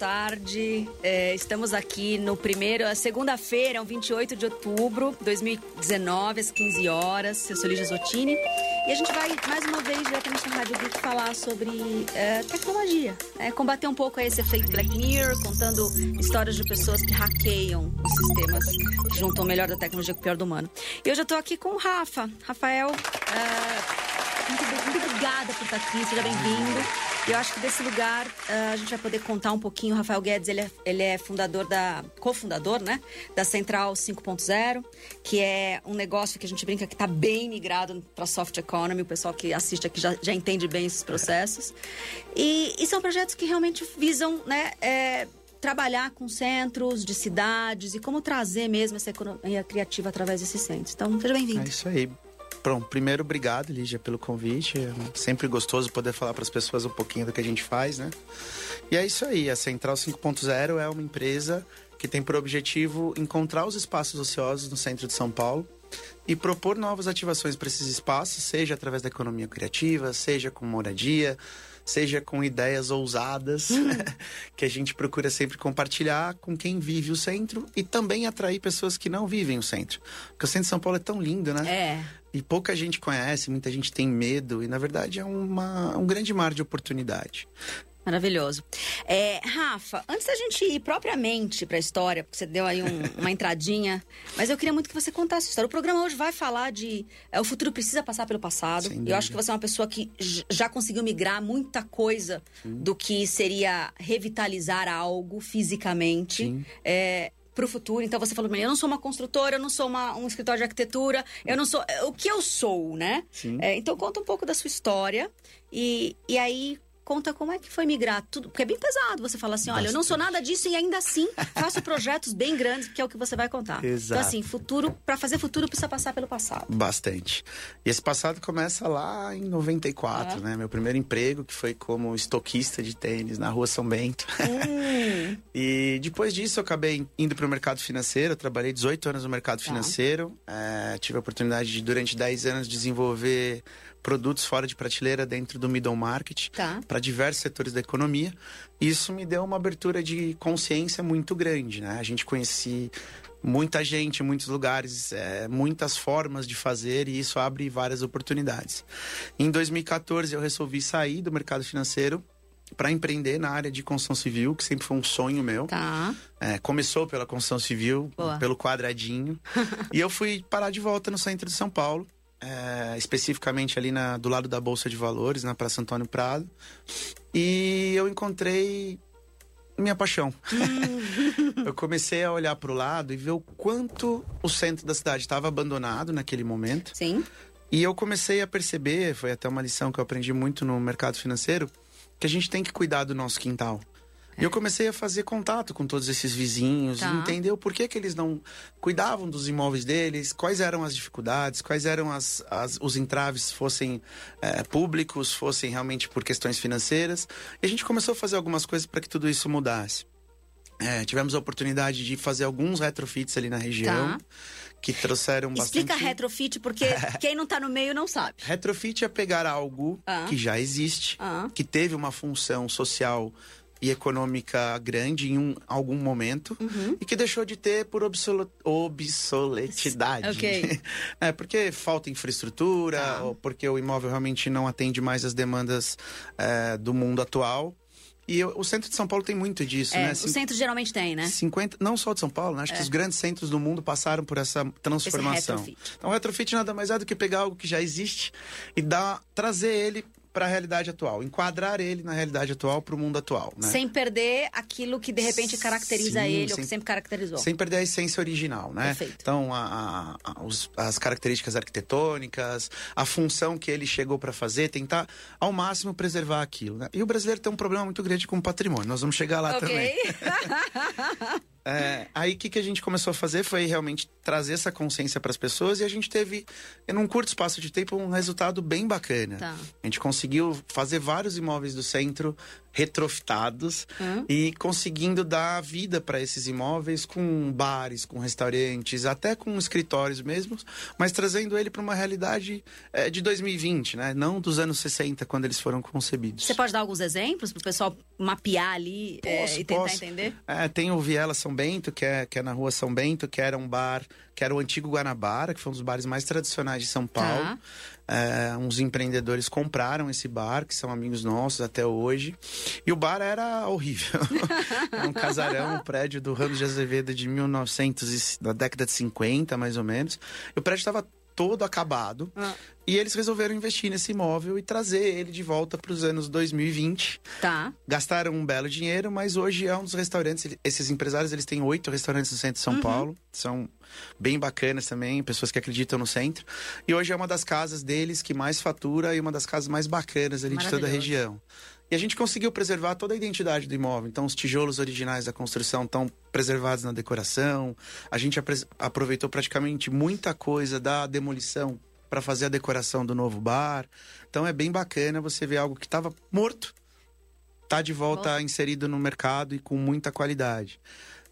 tarde. É, estamos aqui no primeiro, segunda-feira, é um 28 de outubro de 2019, às 15 horas. Eu sou Lígia Zottini. E a gente vai, mais uma vez, diretamente na Rádio Geek, falar sobre é, tecnologia. É, combater um pouco esse efeito Black Mirror, contando histórias de pessoas que hackeiam os sistemas, que juntam o melhor da tecnologia com o pior do humano. E eu já estou aqui com o Rafa. Rafael, é, muito, muito obrigada por estar aqui, seja bem-vindo. Eu acho que desse lugar uh, a gente vai poder contar um pouquinho. O Rafael Guedes, ele é, ele é fundador da. cofundador, né? Da Central 5.0, que é um negócio que a gente brinca que está bem migrado para soft economy. O pessoal que assiste aqui já, já entende bem esses processos. E, e são projetos que realmente visam, né? É, trabalhar com centros de cidades e como trazer mesmo essa economia criativa através desses centros. Então, seja bem-vindo. É isso aí. Pronto, primeiro, obrigado, Lígia, pelo convite. É sempre gostoso poder falar para as pessoas um pouquinho do que a gente faz, né? E é isso aí, a Central 5.0 é uma empresa que tem por objetivo encontrar os espaços ociosos no centro de São Paulo e propor novas ativações para esses espaços, seja através da economia criativa, seja com moradia, seja com ideias ousadas, que a gente procura sempre compartilhar com quem vive o centro e também atrair pessoas que não vivem o centro. Porque o centro de São Paulo é tão lindo, né? É. E pouca gente conhece, muita gente tem medo, e na verdade é uma, um grande mar de oportunidade. Maravilhoso. É, Rafa, antes da gente ir propriamente para a história, porque você deu aí um, uma entradinha, mas eu queria muito que você contasse a história. O programa hoje vai falar de é, o futuro precisa passar pelo passado. Eu acho que você é uma pessoa que já conseguiu migrar muita coisa Sim. do que seria revitalizar algo fisicamente. É, para o futuro. Então você falou, eu não sou uma construtora, eu não sou uma, um escritório de arquitetura, eu não sou. O que eu sou, né? É, então conta um pouco da sua história e, e aí conta como é que foi migrar tudo, porque é bem pesado você falar assim, olha, Bastante. eu não sou nada disso e ainda assim faço projetos bem grandes, que é o que você vai contar. Exato. Então assim, futuro, para fazer futuro precisa passar pelo passado. Bastante. E esse passado começa lá em 94, é. né? Meu primeiro emprego, que foi como estoquista de tênis na Rua São Bento. Hum. E depois disso eu acabei indo para o mercado financeiro, eu trabalhei 18 anos no mercado tá. financeiro, é, tive a oportunidade de durante 10 anos desenvolver produtos fora de prateleira dentro do middle market tá. para diversos setores da economia. Isso me deu uma abertura de consciência muito grande, né? A gente conheci muita gente, muitos lugares, é, muitas formas de fazer e isso abre várias oportunidades. Em 2014 eu resolvi sair do mercado financeiro para empreender na área de construção civil, que sempre foi um sonho meu. Tá. É, começou pela construção civil, Boa. pelo quadradinho. e eu fui parar de volta no centro de São Paulo é, especificamente ali na, do lado da Bolsa de Valores, na Praça Antônio Prado. E eu encontrei minha paixão. Hum. eu comecei a olhar para o lado e ver o quanto o centro da cidade estava abandonado naquele momento. Sim. E eu comecei a perceber, foi até uma lição que eu aprendi muito no mercado financeiro, que a gente tem que cuidar do nosso quintal. E eu comecei a fazer contato com todos esses vizinhos tá. entender o porquê que eles não cuidavam dos imóveis deles, quais eram as dificuldades, quais eram as, as os entraves, fossem é, públicos, fossem realmente por questões financeiras. E a gente começou a fazer algumas coisas para que tudo isso mudasse. É, tivemos a oportunidade de fazer alguns retrofits ali na região. Tá. Que trouxeram bastante. Explica retrofit, porque quem não está no meio não sabe. Retrofit é pegar algo ah. que já existe, ah. que teve uma função social e econômica grande em um, algum momento uhum. e que deixou de ter por obsoletidade. É, porque falta infraestrutura, ah. ou porque o imóvel realmente não atende mais as demandas é, do mundo atual. E o centro de São Paulo tem muito disso, é, né? O centro geralmente tem, né? 50, não só de São Paulo, né? Acho é. que os grandes centros do mundo passaram por essa transformação. Então, retrofit nada mais é do que pegar algo que já existe e dar, trazer ele para a realidade atual, enquadrar ele na realidade atual para o mundo atual, né? Sem perder aquilo que de repente caracteriza Sim, ele sem, ou que sempre caracterizou. Sem perder a essência original, né? Perfeito. Então, a, a, os, as características arquitetônicas, a função que ele chegou para fazer, tentar ao máximo preservar aquilo, né? E o brasileiro tem um problema muito grande com o patrimônio. Nós vamos chegar lá okay. também. É, aí o que, que a gente começou a fazer foi realmente trazer essa consciência para as pessoas e a gente teve, em um curto espaço de tempo, um resultado bem bacana. Tá. A gente conseguiu fazer vários imóveis do centro retrofitados Hum. e conseguindo dar vida para esses imóveis com bares, com restaurantes, até com escritórios mesmos, mas trazendo ele para uma realidade eh, de 2020, né? Não dos anos 60 quando eles foram concebidos. Você pode dar alguns exemplos para o pessoal mapear ali é, Posso, e tentar posso. entender? É, tem o Viela São Bento, que é, que é na rua São Bento, que era um bar, que era o antigo Guanabara, que foi um dos bares mais tradicionais de São Paulo. Tá. É, uns empreendedores compraram esse bar, que são amigos nossos até hoje. E o bar era horrível. é um casarão, um prédio do Ramos de Azevedo de 1900, e- da década de 50, mais ou menos. E o prédio estava todo acabado. Ah. E eles resolveram investir nesse imóvel e trazer ele de volta para os anos 2020 Tá. gastaram um belo dinheiro, mas hoje é um dos restaurantes. Esses empresários eles têm oito restaurantes no centro de São Uhum. Paulo, são bem bacanas também, pessoas que acreditam no centro. E hoje é uma das casas deles que mais fatura e uma das casas mais bacanas ali de toda a região. E a gente conseguiu preservar toda a identidade do imóvel. Então, os tijolos originais da construção estão preservados na decoração. A gente aproveitou praticamente muita coisa da demolição para fazer a decoração do novo bar. Então, é bem bacana você ver algo que estava morto tá de volta Volta. inserido no mercado e com muita qualidade.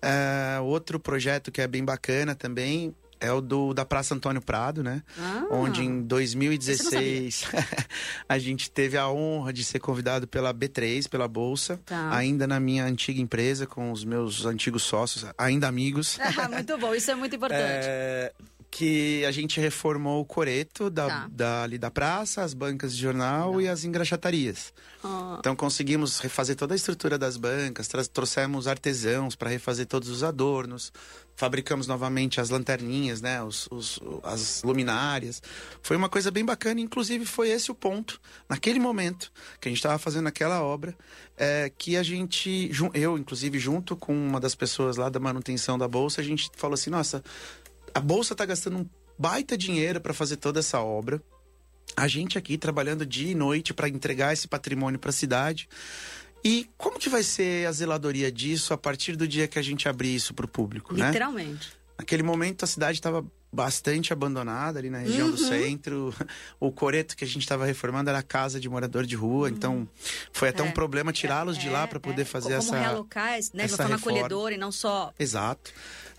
É, outro projeto que é bem bacana também é o do da Praça Antônio Prado, né? Ah. Onde em 2016 a gente teve a honra de ser convidado pela B3, pela Bolsa, Tá. ainda na minha antiga empresa, com os meus antigos sócios, ainda amigos. Ah, muito bom, isso é muito importante. É, que a gente reformou o coreto da, Tá. da, ali da praça, as bancas de jornal e as engraxatarias. Ah, Então conseguimos refazer toda a estrutura das bancas, trouxemos artesãos para refazer todos os adornos, fabricamos novamente as lanterninhas, né, os, os- as luminárias. Foi uma coisa bem bacana, inclusive foi esse o ponto, naquele momento que a gente estava fazendo aquela obra, é, que a gente, eu inclusive junto com uma das pessoas lá da manutenção da bolsa, a gente falou assim, nossa, a bolsa está gastando um baita dinheiro para fazer toda essa obra a gente aqui trabalhando dia e noite para entregar esse patrimônio para a cidade. E como que vai ser a zeladoria disso a partir do dia que a gente abrir isso para o público, né? literalmente. Naquele momento a cidade estava bastante abandonada ali na região do Uhum. centro. O coreto que a gente estava reformando era casa de morador de rua, então foi até É. um problema tirá-los de lá É, para poder é. fazer Como essa realocais, né? De uma essa forma acolhedora e não só. Exato.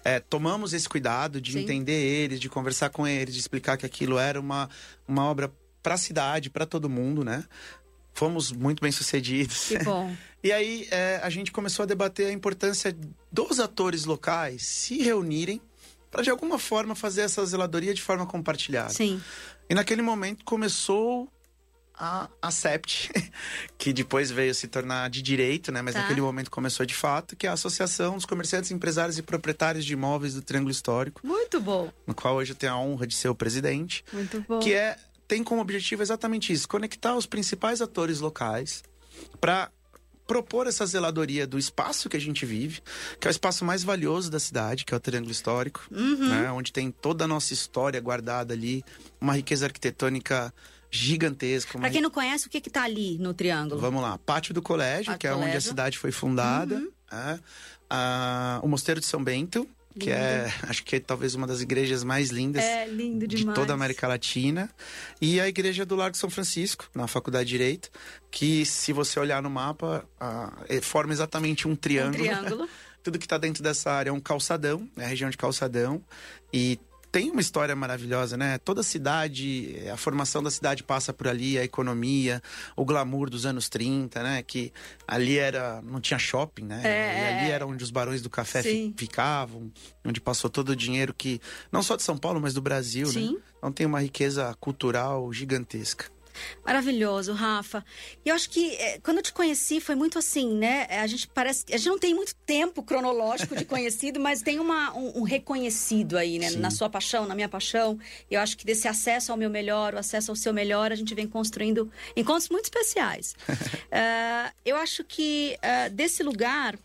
É, tomamos esse cuidado de Sim. entender eles, de conversar com eles, de explicar que aquilo era uma, uma obra para a cidade, para todo mundo, né? Fomos muito bem sucedidos. Que bom. E aí é, a gente começou a debater a importância dos atores locais se reunirem para de alguma forma fazer essa zeladoria de forma compartilhada. Sim. E naquele momento começou a, a que depois veio se tornar de direito, né? Mas Tá. naquele momento começou de fato, que é a Associação dos Comerciantes, Empresários e Proprietários de Imóveis do Triângulo Histórico, Muito bom. no qual hoje eu tenho a honra de ser o presidente, Muito bom. que é tem como objetivo exatamente isso, conectar os principais atores locais para propor essa zeladoria do espaço que a gente vive, que é o espaço mais valioso da cidade, que é o Triângulo Histórico, Uhum. né, onde tem toda a nossa história guardada ali, uma riqueza arquitetônica gigantesca. uma Pra quem não conhece, o que que tá ali no triângulo? Vamos lá, Pátio do Colégio, Pátio que é do onde a Colégio. Uhum. cidade foi fundada, é. Ah, o Mosteiro de São Bento, que é, acho que é talvez uma das igrejas mais lindas É lindo de toda a América Latina. E a igreja do Largo São Francisco, na Faculdade de Direito, que se você olhar no mapa, é- forma exatamente um Um triângulo. triângulo. Tudo que está dentro dessa área é um calçadão, é a região de calçadão. E tem uma história maravilhosa, né? Toda cidade, a formação da cidade passa por ali, a economia, o glamour dos anos 30, né? Que ali era. não tinha shopping, né? É, e ali é. era onde os barões do café Sim. ficavam, onde passou todo o dinheiro que. não só de São Paulo, mas do Brasil, Sim. né? Então tem uma riqueza cultural gigantesca. Maravilhoso, Rafa. E eu acho que eh, quando eu te conheci foi muito assim, né? A gente parece. A gente não tem muito tempo cronológico de conhecido, mas tem uma, um, um reconhecido aí, né? Sim. Na sua paixão, na minha paixão. E eu acho que desse acesso ao meu melhor, o acesso ao seu melhor, a gente vem construindo encontros muito especiais. Ah, eu acho que ah, desse lugar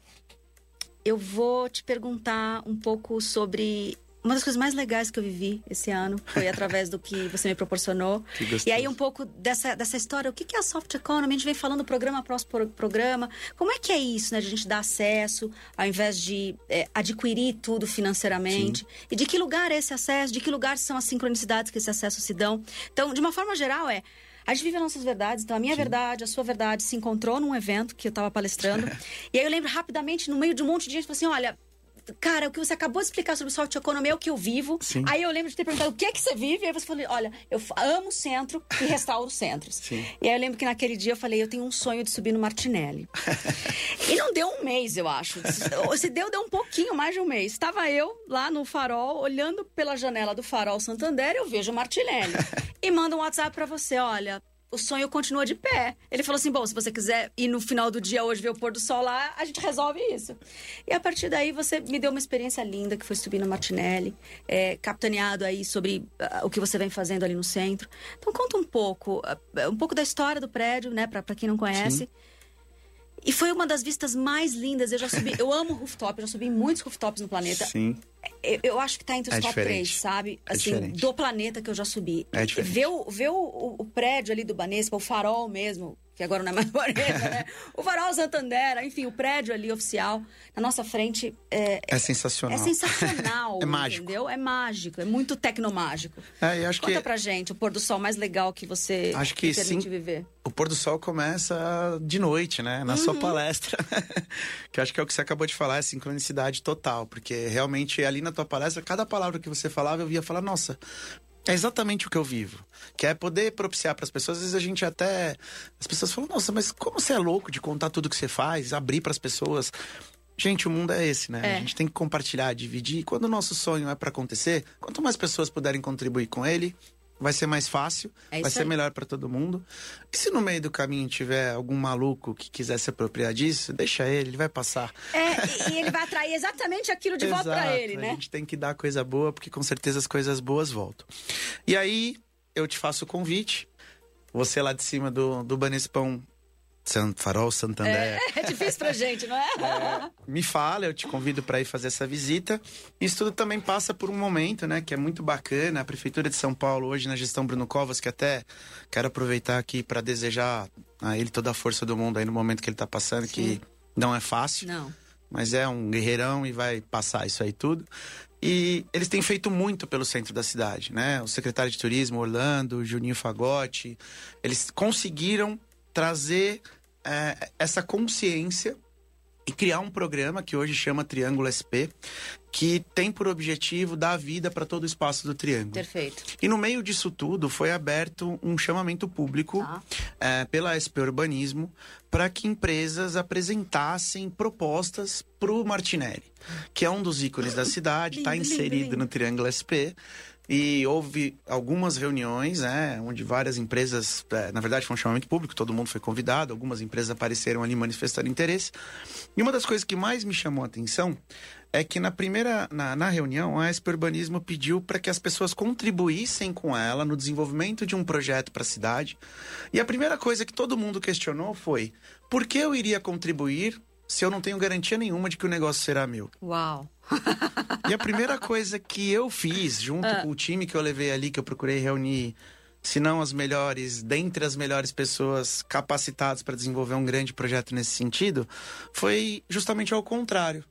eu vou te perguntar um pouco sobre. Uma das coisas mais legais que eu vivi esse ano foi através do que você me proporcionou. E aí um pouco dessa, dessa história, o que é a soft economy? A gente vem falando programa após pro- programa. Como é que é isso, né? De a gente dar acesso, ao invés de é, adquirir tudo financeiramente. E de que lugar é esse acesso? De que lugar são as sincronicidades que esse acesso se dão? Então, de uma forma geral, é A gente vive as nossas verdades. Então, a minha Sim. verdade, a sua verdade se encontrou num evento que eu estava palestrando. e aí eu lembro rapidamente, no meio de um monte de gente, falou assim: olha, cara, o que você acabou de explicar sobre soft economy é o que eu vivo. Sim. Aí eu lembro de ter perguntado o que é que você vive. E aí você falou, olha, eu amo o centro e restauro centros. Sim. E aí eu lembro que naquele dia eu falei, eu tenho um sonho de subir no Martinelli. e não deu um mês, eu acho. Se deu, deu um pouquinho mais de um mês. Estava eu lá no farol, olhando pela janela do farol Santander, eu vejo o Martinelli. e manda um WhatsApp para você, olha, o sonho continua de pé. Ele falou assim: bom, se você quiser ir no final do dia hoje ver o pôr do sol lá, a gente resolve isso. E a partir daí você me deu uma experiência linda que foi subir no Martinelli, é, capitaneado aí sobre uh, o que você vem fazendo ali no centro. Então conta um pouco, uh, um pouco da história do prédio, né, para quem não conhece. Sim. E foi uma das vistas mais lindas. Eu já subi. eu amo rooftop, eu já subi muitos rooftops no planeta. Sim. Eu, eu acho que tá entre os é top diferente. 3, sabe? É assim, diferente. do planeta que eu já subi. É diferente. Ver o, ver o, o prédio ali do Banespa, o farol mesmo, que agora não é mais Banespa, né? O farol Santander, enfim, o prédio ali oficial, na nossa frente. É, é sensacional. É sensacional. é mágico. Entendeu? É mágico, é muito tecnomágico. É, eu acho Conta que... pra gente o pôr do sol mais legal que você acho que permite sim, viver. O pôr do sol começa de noite, né? Na uhum. sua palestra. que acho que é o que você acabou de falar, é sincronicidade total. Porque realmente ali na tua palestra, cada palavra que você falava, eu via falar, nossa, é exatamente o que eu vivo. Que é poder propiciar para as pessoas. Às vezes a gente até. As pessoas falam, nossa, mas como você é louco de contar tudo que você faz, abrir para as pessoas. Gente, o mundo é esse, né? É. A gente tem que compartilhar, dividir. E quando o nosso sonho é para acontecer, quanto mais pessoas puderem contribuir com ele, vai ser mais fácil, é vai ser aí. melhor para todo mundo. E se no meio do caminho tiver algum maluco que quiser se apropriar disso, deixa ele, ele vai passar. É, e ele vai atrair exatamente aquilo de volta para ele, né? A gente tem que dar coisa boa, porque com certeza as coisas boas voltam. E aí, eu te faço o convite. Você lá de cima do, do Banespão Farol Santander. É, é difícil pra gente, não é? é? Me fala, eu te convido para ir fazer essa visita. Isso tudo também passa por um momento, né, que é muito bacana. A Prefeitura de São Paulo, hoje na gestão Bruno Covas, que até quero aproveitar aqui para desejar a ele toda a força do mundo aí no momento que ele está passando, Sim. que não é fácil. Não. Mas é um guerreirão e vai passar isso aí tudo. E eles têm feito muito pelo centro da cidade, né? O secretário de Turismo, Orlando, Juninho Fagotti, eles conseguiram trazer é, essa consciência e criar um programa que hoje chama Triângulo SP, que tem por objetivo dar vida para todo o espaço do Triângulo. Perfeito. E no meio disso tudo foi aberto um chamamento público tá. é, pela SP Urbanismo para que empresas apresentassem propostas para o Martinelli, que é um dos ícones da cidade, está inserido lindo, lindo. no Triângulo SP. E houve algumas reuniões, né, onde várias empresas, é, na verdade foi um chamamento público, todo mundo foi convidado, algumas empresas apareceram ali manifestando interesse. E uma das coisas que mais me chamou a atenção é que na primeira, na, na reunião, a SP Urbanismo pediu para que as pessoas contribuíssem com ela no desenvolvimento de um projeto para a cidade. E a primeira coisa que todo mundo questionou foi: por que eu iria contribuir se eu não tenho garantia nenhuma de que o negócio será meu? Uau! e a primeira coisa que eu fiz, junto ah. com o time que eu levei ali, que eu procurei reunir, se não as melhores, dentre as melhores pessoas capacitadas para desenvolver um grande projeto nesse sentido, foi justamente ao contrário.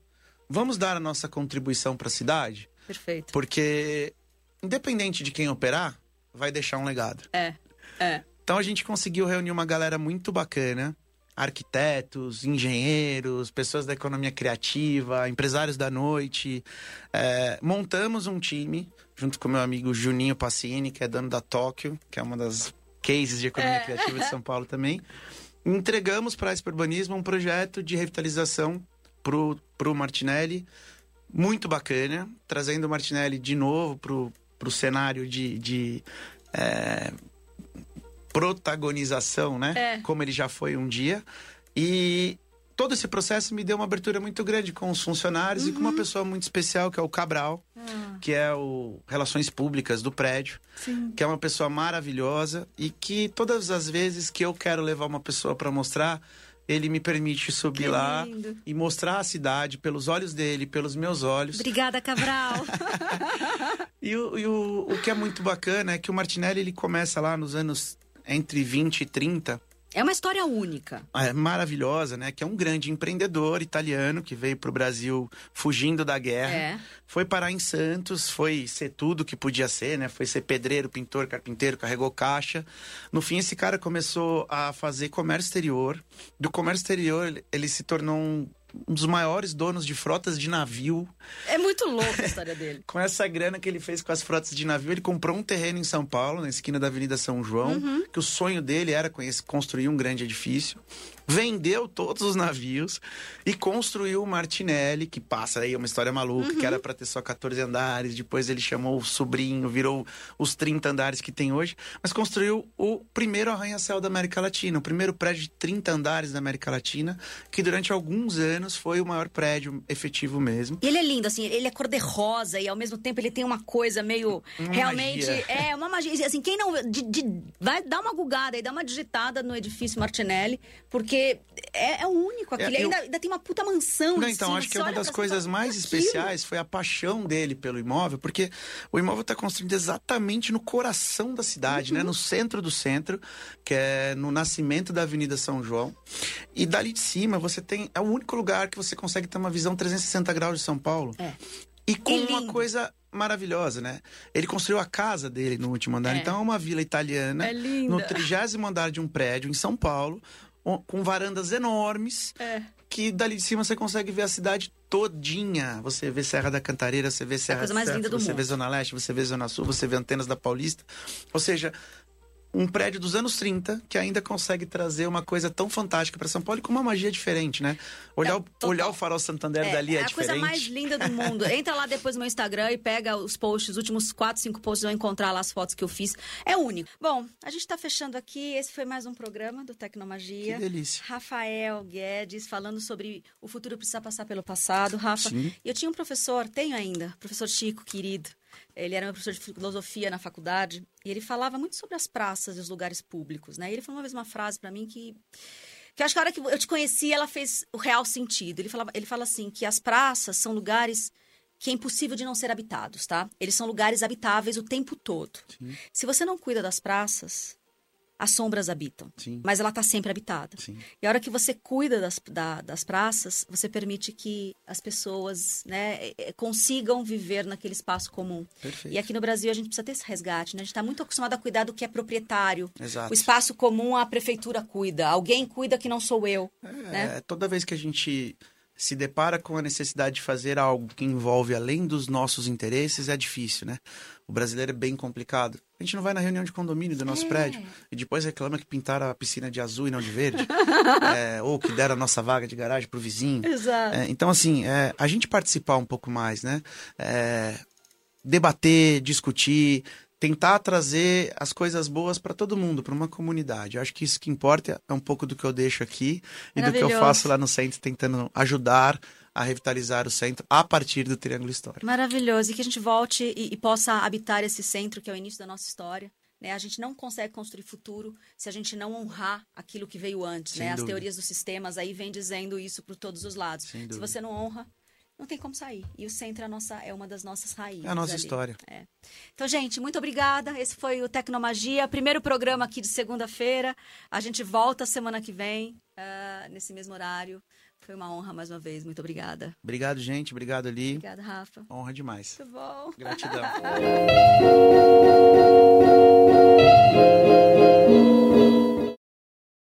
Vamos dar a nossa contribuição para a cidade? Perfeito. Porque, independente de quem operar, vai deixar um legado. É, é. Então a gente conseguiu reunir uma galera muito bacana arquitetos, engenheiros, pessoas da economia criativa, empresários da noite. É, montamos um time, junto com meu amigo Juninho Passini, que é dono da Tóquio, que é uma das cases de economia é. criativa de São Paulo também. Entregamos para a Urbanismo um projeto de revitalização para o Martinelli, muito bacana, trazendo o Martinelli de novo para o cenário de, de é, protagonização, né? É. Como ele já foi um dia. E todo esse processo me deu uma abertura muito grande com os funcionários uhum. e com uma uhum. pessoa muito especial, que é o Cabral, ah. que é o Relações Públicas do prédio, Sim. que é uma pessoa maravilhosa e que todas as vezes que eu quero levar uma pessoa para mostrar, ele me permite subir lá e mostrar a cidade pelos olhos dele, pelos meus olhos. Obrigada, Cabral. e o, e o, o que é muito bacana é que o Martinelli ele começa lá nos anos entre 20 e 30 É uma história única. É maravilhosa, né? Que é um grande empreendedor italiano que veio para o Brasil fugindo da guerra. É. Foi parar em Santos, foi ser tudo que podia ser, né? Foi ser pedreiro, pintor, carpinteiro, carregou caixa. No fim, esse cara começou a fazer comércio exterior. Do comércio exterior, ele se tornou um um dos maiores donos de frotas de navio. É muito louco a história dele. com essa grana que ele fez com as frotas de navio, ele comprou um terreno em São Paulo, na esquina da Avenida São João, uhum. que o sonho dele era construir um grande edifício vendeu todos os navios e construiu o Martinelli, que passa aí uma história maluca, uhum. que era para ter só 14 andares, depois ele chamou o sobrinho, virou os 30 andares que tem hoje, mas construiu o primeiro arranha-céu da América Latina, o primeiro prédio de 30 andares da América Latina, que durante alguns anos foi o maior prédio efetivo mesmo. E ele é lindo, assim, ele é cor-de-rosa e ao mesmo tempo ele tem uma coisa meio uma realmente magia. é uma magia, assim, quem não de, de, vai dar uma gugada e dar uma digitada no edifício Martinelli, porque porque é, é único aquilo. É, eu... ainda, ainda, tem uma puta mansão. Não, então, acho que é uma das coisas mais especiais foi a paixão dele pelo imóvel, porque o imóvel está construído exatamente no coração da cidade, né? uhum. né? No centro do centro, que é no nascimento da Avenida São João. E dali de cima você tem. É o único lugar que você consegue ter uma visão 360 graus de São Paulo. É. E com é uma coisa maravilhosa, né? Ele construiu a casa dele no último andar. É. Então é uma vila italiana. É no trigésimo andar de um prédio em São Paulo, com varandas enormes. É. Que dali de cima você consegue ver a cidade todinha. Você vê Serra da Cantareira, você vê Serra é a coisa mais linda do você mundo. vê Zona Leste, você vê Zona Sul, você vê Antenas da Paulista. Ou seja, um prédio dos anos 30 que ainda consegue trazer uma coisa tão fantástica para São Paulo e com uma magia diferente, né? Olhar, é, o, olhar o farol Santander é, dali é, é diferente. É a coisa mais linda do mundo. Entra lá depois no meu Instagram e pega os posts, os últimos 4, 5 posts, vai encontrar lá as fotos que eu fiz. É único. Bom, a gente está fechando aqui. Esse foi mais um programa do Tecnomagia. Que delícia. Rafael Guedes falando sobre o futuro precisa passar pelo passado. Rafa, Sim. eu tinha um professor, tenho ainda, professor Chico, querido. Ele era meu professor de filosofia na faculdade e ele falava muito sobre as praças e os lugares públicos, né? E ele falou uma vez uma frase para mim que que eu acho que a hora que eu te conheci, ela fez o real sentido. Ele fala, ele fala assim que as praças são lugares que é impossível de não ser habitados, tá? Eles são lugares habitáveis o tempo todo. Sim. Se você não cuida das praças, as sombras habitam. Sim. Mas ela está sempre habitada. Sim. E a hora que você cuida das, da, das praças, você permite que as pessoas né, é, é, consigam viver naquele espaço comum. Perfeito. E aqui no Brasil a gente precisa ter esse resgate. Né? A gente está muito acostumado a cuidar do que é proprietário. Exato. O espaço comum a prefeitura cuida. Alguém cuida que não sou eu. É, né? Toda vez que a gente se depara com a necessidade de fazer algo que envolve além dos nossos interesses, é difícil, né? O brasileiro é bem complicado. A gente não vai na reunião de condomínio do nosso é. prédio e depois reclama que pintaram a piscina de azul e não de verde. é, ou que deram a nossa vaga de garagem pro vizinho. Exato. É, então, assim, é, a gente participar um pouco mais, né? É, debater, discutir, tentar trazer as coisas boas para todo mundo, para uma comunidade. Eu acho que isso que importa é um pouco do que eu deixo aqui e do que eu faço lá no centro, tentando ajudar a revitalizar o centro a partir do Triângulo Histórico. Maravilhoso. E que a gente volte e, e possa habitar esse centro, que é o início da nossa história. Né? A gente não consegue construir futuro se a gente não honrar aquilo que veio antes. Né? As teorias dos sistemas aí vêm dizendo isso por todos os lados. se você não honra, não tem como sair. E o centro é, nossa, é uma das nossas raízes. É a nossa ali. história. É. Então, gente, muito obrigada. Esse foi o Tecnomagia, primeiro programa aqui de segunda-feira. A gente volta semana que vem, uh, nesse mesmo horário. Foi uma honra mais uma vez. Muito obrigada. Obrigado, gente. Obrigado, Ali. Obrigada, Rafa. Honra demais. Muito bom. Gratidão.